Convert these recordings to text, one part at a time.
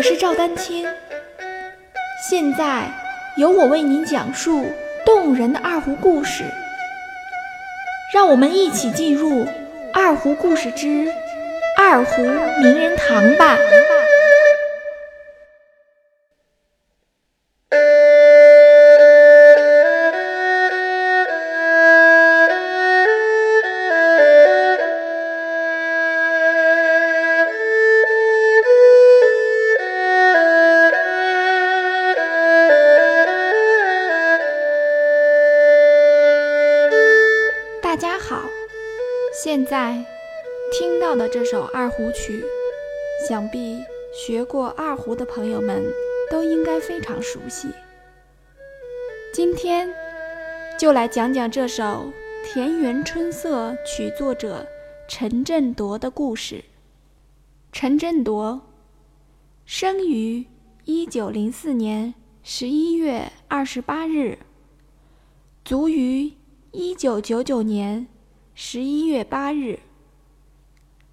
我是赵丹青，现在由我为您讲述动人的二胡故事。让我们一起进入《二胡故事之二胡名人堂》吧。在听到的这首二胡曲，想必学过二胡的朋友们都应该非常熟悉。今天就来讲讲这首《田园春色》曲作者陈振铎的故事。陈振铎生于一九零四年十一月二十八日，卒于。一九九九年十一月八日，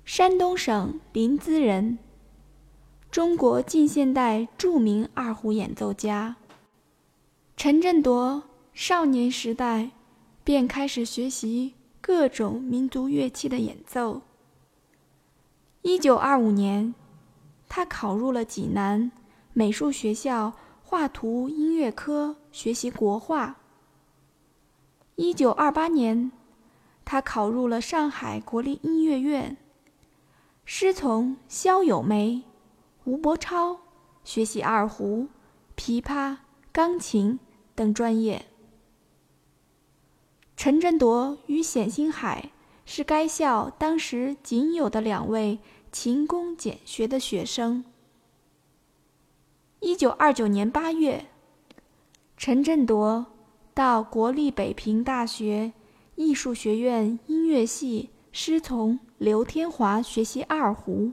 山东省临淄人，中国近现代著名二胡演奏家。陈振铎少年时代便开始学习各种民族乐器的演奏。一九二五年，他考入了济南美术学校画图音乐科学习国画。一九二八年，他考入了上海国立音乐院，师从萧友梅、吴伯超，学习二胡、琵琶、钢琴等专业。陈振铎与冼星海是该校当时仅有的两位勤工俭学的学生。一九二九年八月，陈振铎。到国立北平大学艺术学院音乐系师从刘天华学习二胡。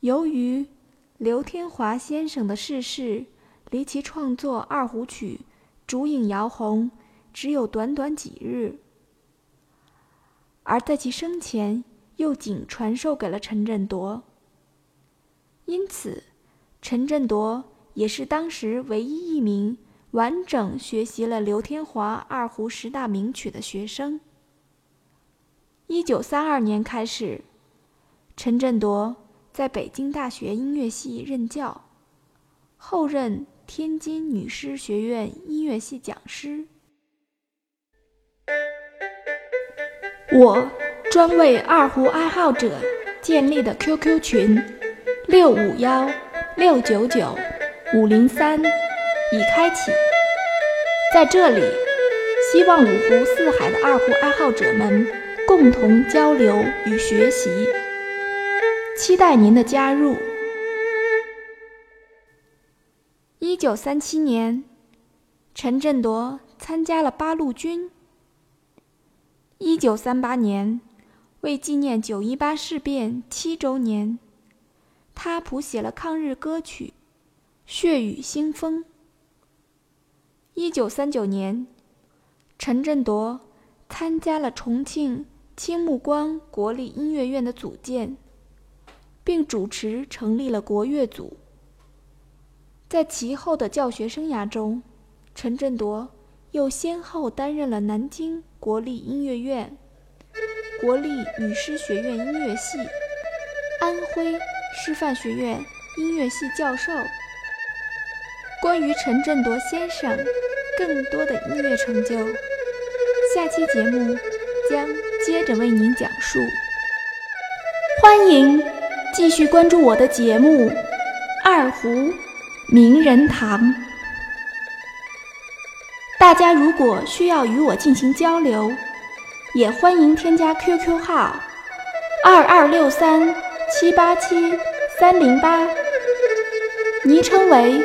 由于刘天华先生的逝世，离其创作二胡曲《烛影摇红》只有短短几日，而在其生前又仅传授给了陈振铎。因此，陈振铎也是当时唯一一名。完整学习了刘天华二胡十大名曲的学生。一九三二年开始，陈振铎在北京大学音乐系任教，后任天津女师学院音乐系讲师。我专为二胡爱好者建立的 QQ 群：六五幺六九九五零三。已开启，在这里，希望五湖四海的二胡爱好者们共同交流与学习，期待您的加入。一九三七年，陈振铎参加了八路军。一九三八年，为纪念九一八事变七周年，他谱写了抗日歌曲《血雨腥风》。一九三九年，陈振铎参加了重庆青木关国立音乐院的组建，并主持成立了国乐组。在其后的教学生涯中，陈振铎又先后担任了南京国立音乐院、国立女师学院音乐系、安徽师范学院音乐系教授。关于陈振铎先生更多的音乐成就，下期节目将接着为您讲述。欢迎继续关注我的节目《二胡名人堂》。大家如果需要与我进行交流，也欢迎添加 QQ 号二二六三七八七三零八，昵称为。